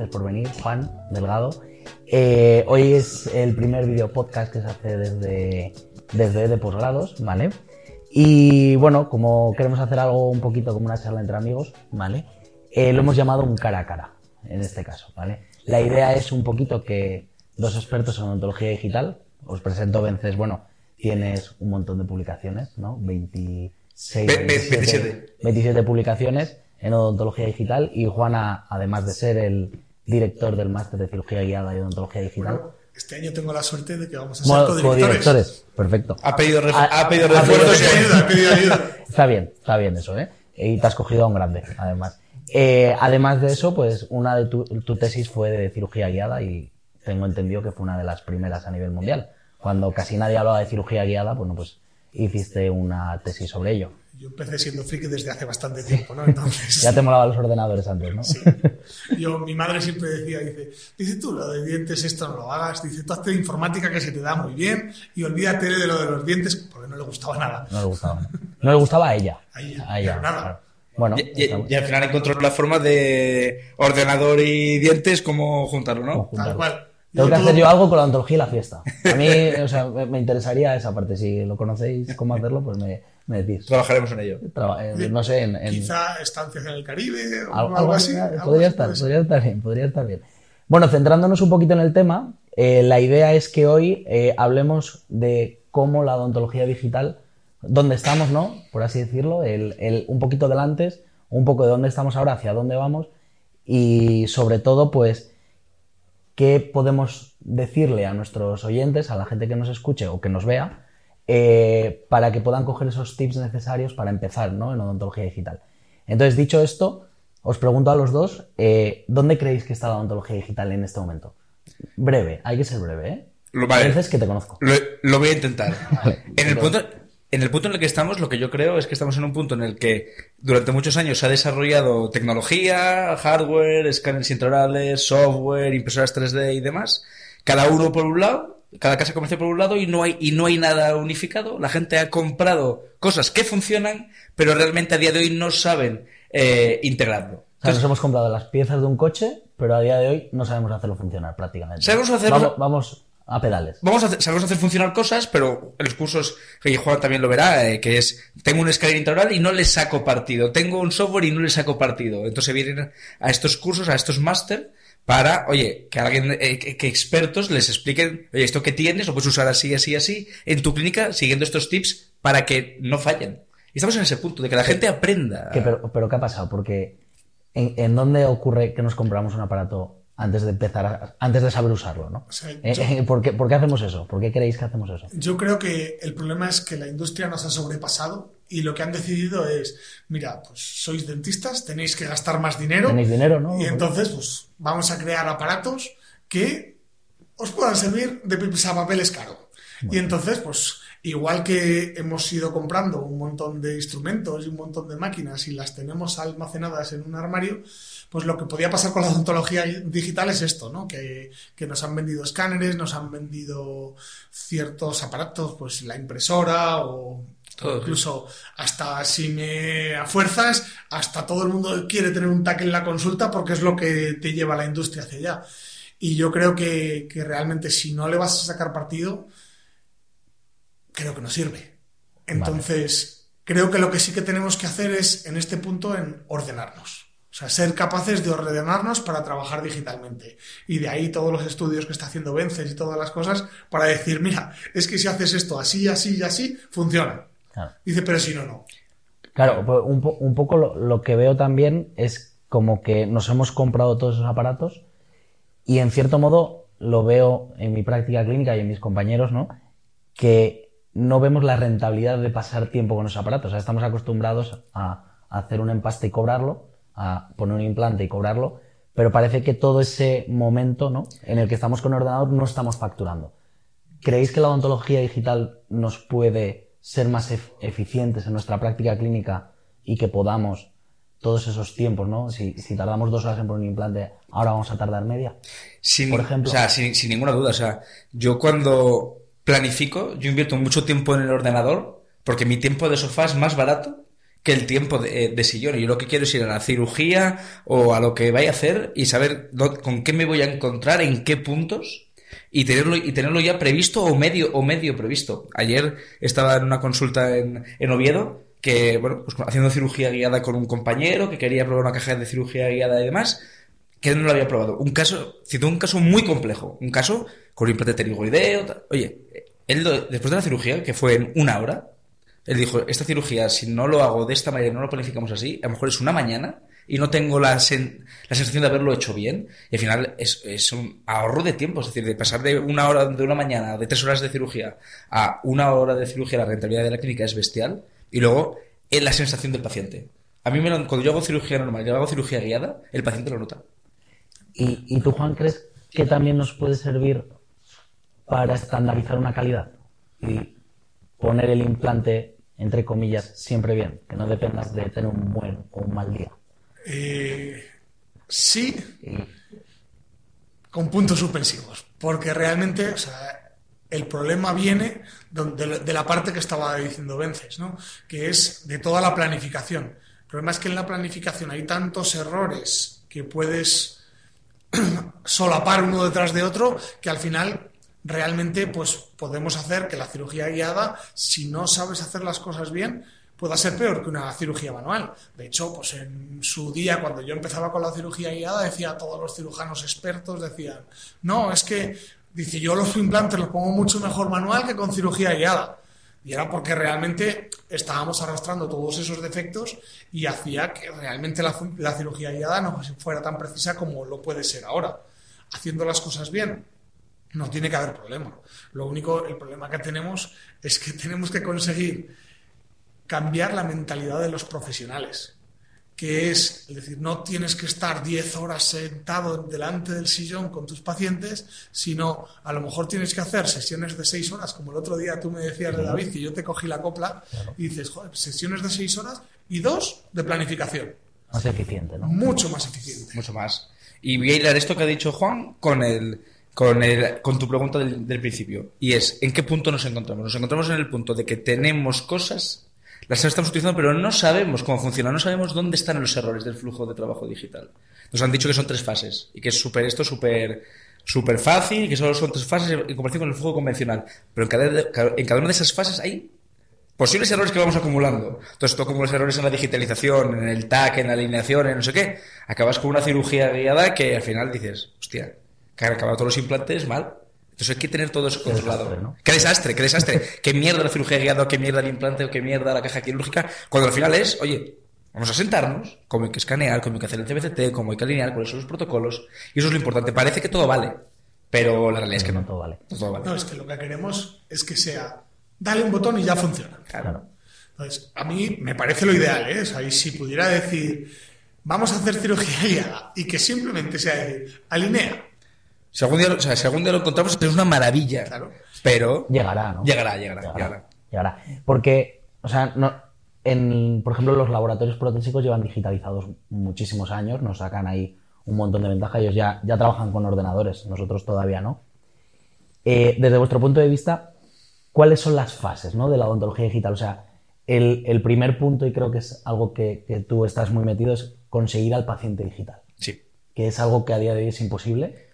Gracias, Vences, por venir. Juan Delgado. Eh, hoy es el primer video podcast que se hace desde, desde de posgrados, ¿vale? Y bueno, como queremos hacer algo un poquito como una charla entre amigos, ¿vale? Eh, lo hemos llamado un cara a cara, en este caso, ¿vale? La idea es un poquito que dos expertos en odontología digital, os presento Vences, bueno, tienes un montón de publicaciones, ¿no? 26, 27, 27 publicaciones en odontología digital y Juana, además de ser el director del máster de cirugía guiada y odontología digital. Bueno, este año tengo la suerte de que vamos a ser bueno, codirectores. Perfecto. Ha pedido, ha, ha pedido refuerzos y ayuda, ha pedido ayuda. Está bien, está bien eso, ¿eh? Y te has cogido a un grande, además. Eh, además de eso, pues una de tu, tu, tesis fue de cirugía guiada y tengo entendido que fue una de las primeras a nivel mundial. Cuando casi nadie hablaba de cirugía guiada, bueno, pues hiciste una tesis sobre ello. Yo empecé siendo friki desde hace bastante tiempo, ¿no? Entonces... ya te molaban los ordenadores antes, ¿no? Sí. Yo, mi madre siempre decía, dice, dice tú lo de dientes esto no lo hagas, dice tú hazte informática que se te da muy bien y olvídate de lo de los dientes porque no le gustaba nada. No le gustaba. No le gustaba a ella. A ella, a ella nada. Claro. Bueno, y, y, y, al final encontró la forma de ordenador y dientes, cómo juntarlo, ¿no? Tal cual. Tengo que hacer yo algo con la ontología y la fiesta. A mí, o sea, me interesaría esa parte. Si lo conocéis, cómo hacerlo, pues me, me decís. Trabajaremos en ello. Traba eh, no sé, en, en, Quizá estancias en el Caribe o algo, algo así. Podría, algo estar, podría estar bien, podría estar bien. Bueno, centrándonos un poquito en el tema, eh, la idea es que hoy eh, hablemos de cómo la odontología digital, dónde estamos, ¿no? Por así decirlo, el, el, un poquito del antes, un poco de dónde estamos ahora, hacia dónde vamos y sobre todo, pues, qué podemos decirle a nuestros oyentes, a la gente que nos escuche o que nos vea, eh, para que puedan coger esos tips necesarios para empezar ¿no? en odontología digital. Entonces, dicho esto, os pregunto a los dos, eh, ¿dónde creéis que está la odontología digital en este momento? Breve, hay que ser breve, ¿eh? Lo, vale. Que te conozco. Lo, lo voy a intentar. Vale. En el punto, en el punto en el que estamos, lo que yo creo es que estamos en un punto en el que durante muchos años se ha desarrollado tecnología, hardware, escáneres intraorales, software, impresoras 3D y demás, cada uno por un lado, cada casa comercial por un lado y no hay y no hay nada unificado. La gente ha comprado cosas que funcionan, pero realmente a día de hoy no saben eh, integrarlo. O sea, nos hemos comprado las piezas de un coche, pero a día de hoy no sabemos hacerlo funcionar prácticamente. Sabemos hacerlo. Vamos, vamos a pedales. Vamos a hacer, sabemos hacer funcionar cosas, pero en los cursos, y Juan también lo verá, eh, que es, tengo un escalera integral y no le saco partido, tengo un software y no le saco partido. Entonces vienen a estos cursos, a estos máster, para, oye, que alguien, eh, que, que, expertos les expliquen, oye, esto que tienes lo puedes usar así, así, así, en tu clínica, siguiendo estos tips para que no fallen. Y estamos en ese punto, de que la gente aprenda. ¿Qué, pero, pero, ¿qué ha pasado? Porque, ¿en, ¿en dónde ocurre que nos compramos un aparato antes de empezar, a, antes de saber usarlo, ¿no? O sea, eh, yo, eh, ¿por, qué, ¿por, qué, hacemos eso? ¿Por qué creéis que hacemos eso? Yo creo que el problema es que la industria nos ha sobrepasado y lo que han decidido es, mira, pues sois dentistas, tenéis que gastar más dinero. Tenéis dinero, ¿no? Y entonces, pues vamos a crear aparatos que os puedan servir de papeles caro. Bueno. Y entonces, pues igual que hemos ido comprando un montón de instrumentos y un montón de máquinas y las tenemos almacenadas en un armario, pues lo que podía pasar con la odontología digital es esto, ¿no? Que, que, nos han vendido escáneres, nos han vendido ciertos aparatos, pues la impresora o todo, incluso hasta si me a fuerzas, hasta todo el mundo quiere tener un TAC en la consulta porque es lo que te lleva la industria hacia allá. Y yo creo que, que realmente si no le vas a sacar partido, creo que no sirve. Entonces, vale. creo que lo que sí que tenemos que hacer es, en este punto, en ordenarnos. O sea, ser capaces de ordenarnos para trabajar digitalmente. Y de ahí todos los estudios que está haciendo Vences y todas las cosas para decir, mira, es que si haces esto así, así y así, funciona. Claro. Dice, pero si no, no. Claro, pues un, po un poco lo, lo, que veo también es como que nos hemos comprado todos esos aparatos y en cierto modo lo veo en mi práctica clínica y en mis compañeros, ¿no? Que no vemos la rentabilidad de pasar tiempo con esos aparatos. O sea, estamos acostumbrados a, a hacer un empaste y cobrarlo, a poner un implante y cobrarlo, pero parece que todo ese momento ¿no? en el que estamos con el ordenador no estamos facturando. ¿Creéis que la odontología digital nos puede ser más eficientes en nuestra práctica clínica y que podamos todos esos tiempos, ¿no? Si, si tardamos dos horas en poner un implante, ahora vamos a tardar media. Sin, por ejemplo. O sea, sin, sin ninguna duda. O sea, yo cuando planifico, yo invierto mucho tiempo en el ordenador porque mi tiempo de sofá es más barato que el tiempo de, de sillón. Y yo lo que quiero es ir a la cirugía o a lo que vaya a hacer y saber con qué me voy a encontrar, en qué puntos y tenerlo, y tenerlo ya previsto o medio, o medio previsto. Ayer estaba en una consulta en, en Oviedo que, bueno, pues haciendo cirugía guiada con un compañero que quería probar una caja de cirugía guiada y demás, que no lo había probado. Un caso, citó un caso muy complejo, un caso con implante pterigoideo. Oye, él después de la cirugía, que fue en una hora, él dijo, esta cirugía, si no lo hago de esta manera no lo planificamos así, a lo mejor es una mañana y no tengo la, la sensación de haberlo hecho bien. Y al final es, un ahorro de tiempo, es decir, de pasar de una hora de una mañana, de tres horas de cirugía, a una hora de cirugía, la rentabilidad de la clínica es bestial. Y luego, es la sensación del paciente. A mí, me lo- cuando yo hago cirugía normal, yo hago cirugía guiada, el paciente lo nota. ¿Y, y tú, Juan, crees que también nos puede servir para estandarizar una calidad? Y poner el implante, entre comillas, siempre bien, que no dependas de tener un buen o un mal día. Eh, sí, con puntos suspensivos, porque realmente, o sea, el problema viene de la parte que estaba diciendo Vences, ¿no? Que es de toda la planificación. El problema es que en la planificación hay tantos errores que puedes solapar uno detrás de otro que al final realmente pues podemos hacer que la cirugía guiada, si no sabes hacer las cosas bien, pueda ser peor que una cirugía manual. De hecho, pues en su día, cuando yo empezaba con la cirugía guiada, decía a todos los cirujanos expertos, decían, no, es que, dice, yo los implantes los pongo mucho mejor manual que con cirugía guiada. Y era porque realmente estábamos arrastrando todos esos defectos y hacía que realmente la, la cirugía guiada no fuera tan precisa como lo puede ser ahora. Haciendo las cosas bien, no tiene que haber problema. Lo único, el problema que tenemos es que tenemos que conseguir cambiar la mentalidad de los profesionales, que es, es decir, no tienes que estar 10 horas sentado delante del sillón con tus pacientes, sino a lo mejor tienes que hacer sesiones de 6 horas, como el otro día tú me decías de David, que yo te cogí la copla y dices, joder, sesiones de 6 horas y dos de planificación, más eficiente, ¿no? mucho más eficiente. mucho más. Y voy a hilar esto que ha dicho Juan con el con el con tu pregunta del, del principio y es ¿en qué punto nos encontramos? Nos encontramos en el punto de que tenemos cosas las estamos utilizando pero no sabemos cómo funciona, no sabemos dónde están los errores del flujo de trabajo digital. Nos han dicho que son tres fases y que es súper esto súper súper fácil que solo son tres fases en comparación con el flujo convencional, pero en cada, en cada una de esas fases hay posibles errores que vamos acumulando. Entonces, tú acumulas errores en la digitalización, en el TAC, en la alineación, en no sé qué. Acabas con una cirugía guiada que al final dices, hostia, que han acabado todos los implantes mal. Entonces hay que tener todo eso controlado. desastre, ¿no? Qué desastre, qué desastre. qué mierda la cirugía guiada, o qué mierda el implante, o qué mierda la caja quirúrgica. Cuando al final es, oye, vamos a sentarnos, cómo hay que escanear, cómo hay que hacer el CBCT, cómo hay que alinear, cuáles son los protocolos. Y eso es lo importante. Parece que todo vale, pero la realidad es que no no. todo vale. No todo vale. No, es que lo que queremos es que sea, dale un botón y ya funciona. Claro. Entonces, a mí me parece lo ideal, ¿eh? O sea, y si pudiera decir, vamos a hacer cirugía guiada y que simplemente sea decir, alinea. Si algún, día, o sea, si algún día lo encontramos es una maravilla. Claro. Pero Llegará, ¿no? Llegará, llegará, llegará. llegará. Porque, o sea, no, en, por ejemplo, los laboratorios protésicos llevan digitalizados muchísimos años, nos sacan ahí un montón de ventaja, ellos ya, ya trabajan con ordenadores, nosotros todavía no. Eh, desde vuestro punto de vista, ¿cuáles son las fases ¿no? de la odontología digital? O sea, el, el primer punto, y creo que es algo que, que tú estás muy metido, es conseguir al paciente digital, sí. que es algo que a día de hoy es imposible,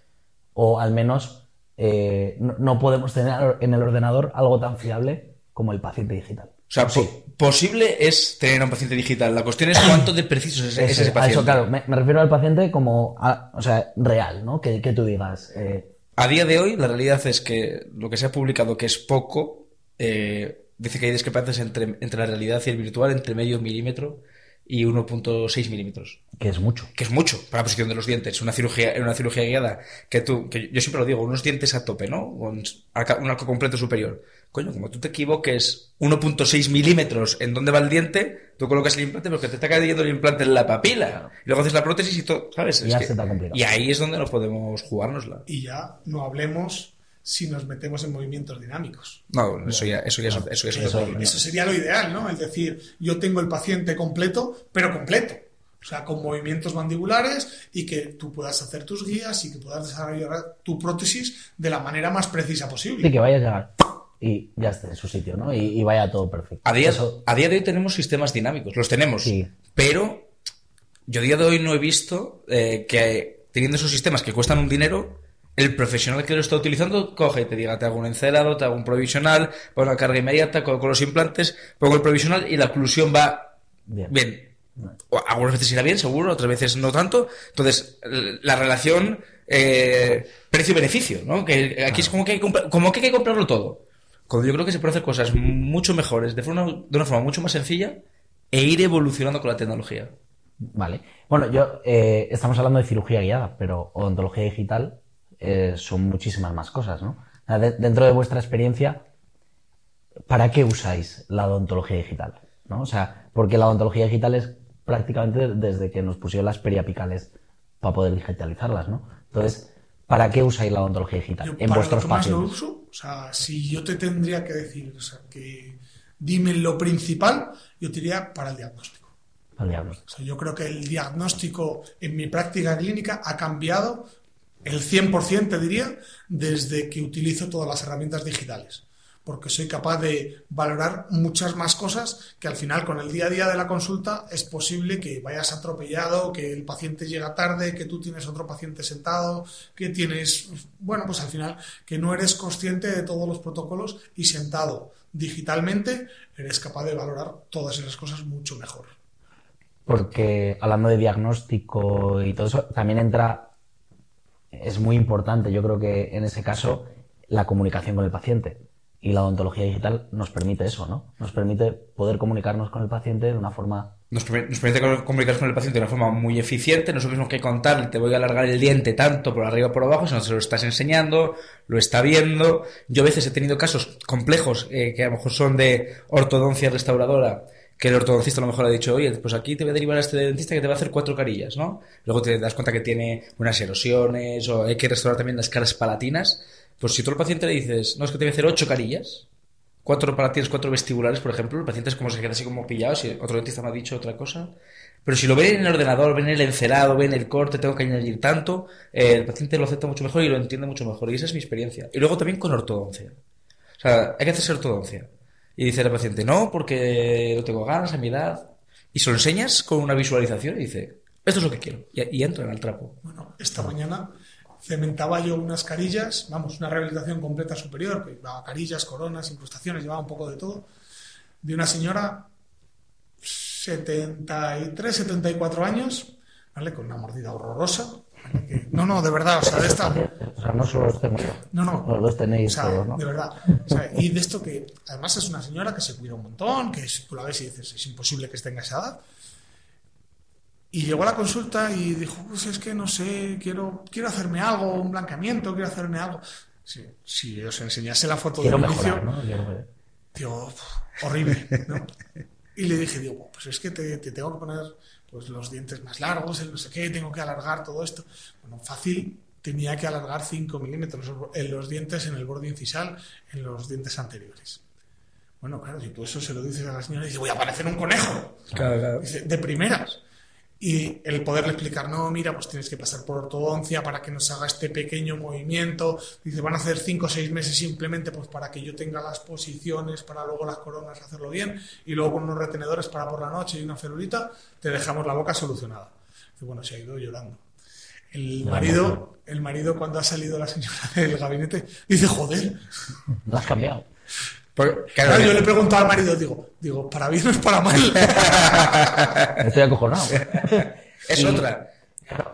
o al menos eh, no, no podemos tener en el ordenador algo tan fiable como el paciente digital. O sea, Sí. po- posible es tener a un paciente digital. La cuestión es cuánto de preciso es, ese a paciente. eso, claro, me, me refiero al paciente como, a- o sea, real, ¿no? Que, que tú digas, eh, A día de hoy, la realidad es que lo que se ha publicado, que es poco, eh, dice que hay discrepancias entre, entre la realidad y el virtual entre medio milímetro y 1.6 milímetros. que es mucho. Que es mucho para la posición de los dientes. Una cirugía, en una cirugía guiada, que tú, que yo siempre lo digo, unos dientes a tope, ¿no? Con un arco completo superior. Coño, como tú te equivoques 1.6 milímetros en dónde va el diente, tú colocas el implante porque te está cayendo el implante en la papila. Y luego haces la prótesis y todo, ¿sabes? Ya se te ha complicado. y ahí es donde no podemos jugárnosla. Y ya no hablemos si nos metemos en movimientos dinámicos. No, eso ya, eso ya es, eso Eso- problema. Eso sería lo ideal, ¿no? Es decir, yo tengo el paciente completo, pero completo. O sea, con movimientos mandibulares y que tú puedas hacer tus guías y que puedas desarrollar tu prótesis de la manera más precisa posible. que vaya a llegar. y ya esté en su sitio, ¿no? Y, y vaya todo perfecto. A día, Eso- a día de hoy tenemos sistemas dinámicos, los tenemos. Sí. Pero yo a día de hoy no he visto eh, que teniendo esos sistemas que cuestan un dinero, el profesional que lo está utilizando coge y te diga, te hago un encelado, te hago un provisional, pongo una carga inmediata, con, los implantes, pongo el provisional y la oclusión va Bien. bien. O Algunas veces irá bien, seguro, otras veces no tanto. Entonces, la relación eh, precio-beneficio, ¿no? Que aquí es como que, hay que comprar- como que hay que comprarlo todo. Cuando yo creo que se puede hacer cosas mucho mejores, de, forma, de una forma mucho más sencilla, e ir evolucionando con la tecnología. Vale. Bueno, yo eh, estamos hablando de cirugía guiada, pero odontología digital eh, son muchísimas más cosas, ¿no? De- dentro de vuestra experiencia, ¿para qué usáis la odontología digital? ¿No? O sea, porque la odontología digital es prácticamente desde que nos pusieron las periapicales para poder digitalizarlas, ¿no? Entonces, ¿para qué usáis la odontología digital Yo en para vuestros lo que más lo pacientes? uso, o sea, si yo te tendría que decir, o sea, que dime lo principal, yo te diría para el diagnóstico. Al diagnóstico. O sea, yo creo que el diagnóstico en mi práctica clínica ha cambiado el 100%, te diría, desde que utilizo todas las herramientas digitales. Porque soy capaz de valorar muchas más cosas que al final con el día a día de la consulta es posible que vayas atropellado, que el paciente llega tarde, que tú tienes otro paciente sentado, que tienes, bueno, pues al final que no eres consciente de todos los protocolos y sentado digitalmente eres capaz de valorar todas esas cosas mucho mejor. Porque hablando de diagnóstico y todo eso, también entra, es muy importante, yo creo que en ese caso, la comunicación con el paciente. Y la odontología digital nos permite eso, ¿no? Nos permite poder comunicarnos con el paciente de una forma... Nos, nos permite co- comunicarnos con el paciente de una forma muy eficiente. No es lo mismo que contarle, te voy a alargar el diente tanto por arriba o por abajo, sino se lo estás enseñando, lo está viendo. Yo a veces he tenido casos complejos eh, que a lo mejor son de ortodoncia restauradora, que el ortodoncista a lo mejor ha dicho, oye, pues aquí te voy a derivar a este dentista que te va a hacer cuatro carillas, ¿no? Luego te das cuenta que tiene unas erosiones o hay que restaurar también las caras palatinas. Pues si tú al paciente le dices, no, es que te voy a hacer ocho carillas, cuatro palatinas, cuatro vestibulares, por ejemplo, el paciente es como se queda así como pillado, si otro dentista me ha dicho otra cosa. Pero si lo ven en el ordenador, ven el encerado, ven el corte, tengo que añadir tanto, eh, el paciente lo acepta mucho mejor y lo entiende mucho mejor. Y esa es mi experiencia. Y luego también con ortodoncia. O sea, hay que hacerse ortodoncia. Y dice el paciente, no, porque no tengo ganas a mi edad. Y se lo enseñas con una visualización y dice, esto es lo que quiero. Y, y entran al trapo. Bueno, esta mañana cementaba yo unas carillas, vamos, una rehabilitación completa superior, que llevaba carillas, coronas, incrustaciones, llevaba un poco de todo, de una señora 73, 74 años, ¿vale? Con una mordida horrorosa. No, no, de verdad, o sea, de esta... O sea, no solo los tengo yo. No, no. Los- tenéis O sea, todos, ¿no? De verdad. O sea, y de esto que además es una señora que se cuida un montón, que es- tú la ves y dices, es imposible que esté en esa edad. Y llegó a la consulta y dijo, pues es que no sé, quiero, quiero hacerme algo, un blanqueamiento, quiero hacerme algo. Si, si os enseñase la foto Quiero del mejorar, inicio, ¿no? Quiero- digo, "Uf, horrible, ¿no? Y le dije, digo, pues es que te, te tengo que poner pues, los dientes más largos, el no sé qué, tengo que alargar todo esto. Bueno, fácil, tenía que alargar 5 milímetros en los dientes, en el borde incisal, en los dientes anteriores. Bueno, claro, si tú eso se lo dices a la señora, dice, voy a parecer un conejo. Dice, de primeras. Y el poderle explicar, no, mira, pues tienes que pasar por ortodoncia para que nos haga este pequeño movimiento. Dice, van a hacer cinco o seis meses simplemente pues para que yo tenga las posiciones, para luego las coronas hacerlo bien. Y luego con unos retenedores para por la noche y una celulita, te dejamos la boca solucionada. Dice, bueno, se ha ido llorando. El marido, el marido cuando ha salido la señora del gabinete, dice, joder. Lo has cambiado. Porque, Claro, claro, yo le pregunto al marido, digo, digo, para bien o es para mal. Estoy acojonado. es Y- otra.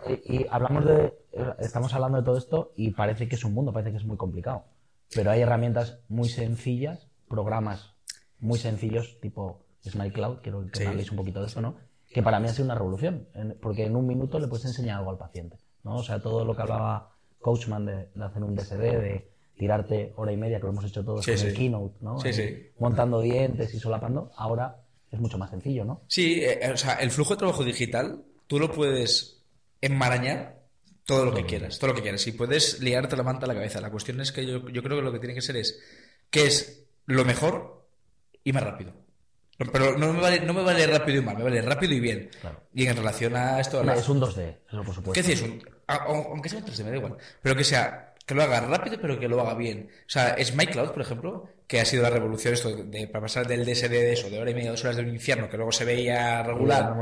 Y, y hablamos de. Estamos hablando de todo esto y parece que es un mundo, parece que es muy complicado. Pero hay herramientas muy sencillas, programas muy sencillos, tipo Smile Cloud, quiero que Sí. me habléis un poquito de esto, ¿no? Que para mí ha sido una revolución, porque en un minuto le puedes enseñar algo al paciente, ¿no? O sea, todo lo que hablaba Coachman de, de hacer un DSD, de tirarte hora y media, que lo hemos hecho todos Sí, con el. Keynote, ¿no? Sí, Eh, sí. Montando dientes y solapando, ahora es mucho más sencillo, ¿no? Sí, eh, o sea, el flujo de trabajo digital, tú lo puedes enmarañar todo lo que quieras, todo lo que quieras. Y puedes liarte la manta a la cabeza. La cuestión es que yo, yo creo que lo que tiene que ser es qué es lo mejor y más rápido. Pero no me vale, no me vale rápido y mal, me vale rápido y bien. Claro. Y en relación a esto, a la- Es un 2D, eso por supuesto. Un- aunque sea en 3D, me da igual. Pero que sea que lo haga rápido, pero que lo haga bien. O sea, es MyCloud, por ejemplo, que ha sido la revolución esto de, para pasar del DSD de eso, de hora y media, dos horas de un infierno, que luego se veía regular,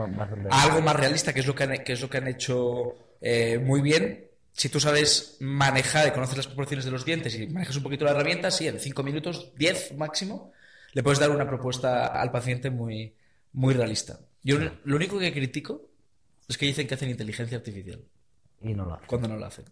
a algo más realista, que es lo que han, que es lo que han hecho eh, muy bien. Si tú sabes manejar y conoces las proporciones de los dientes y manejas un poquito la herramienta, sí, en 5 minutos, 10 máximo, le puedes dar una propuesta al paciente muy, muy realista. Yo lo único que critico es que dicen que hacen inteligencia artificial. Y no lo hacen. Cuando no lo hacen.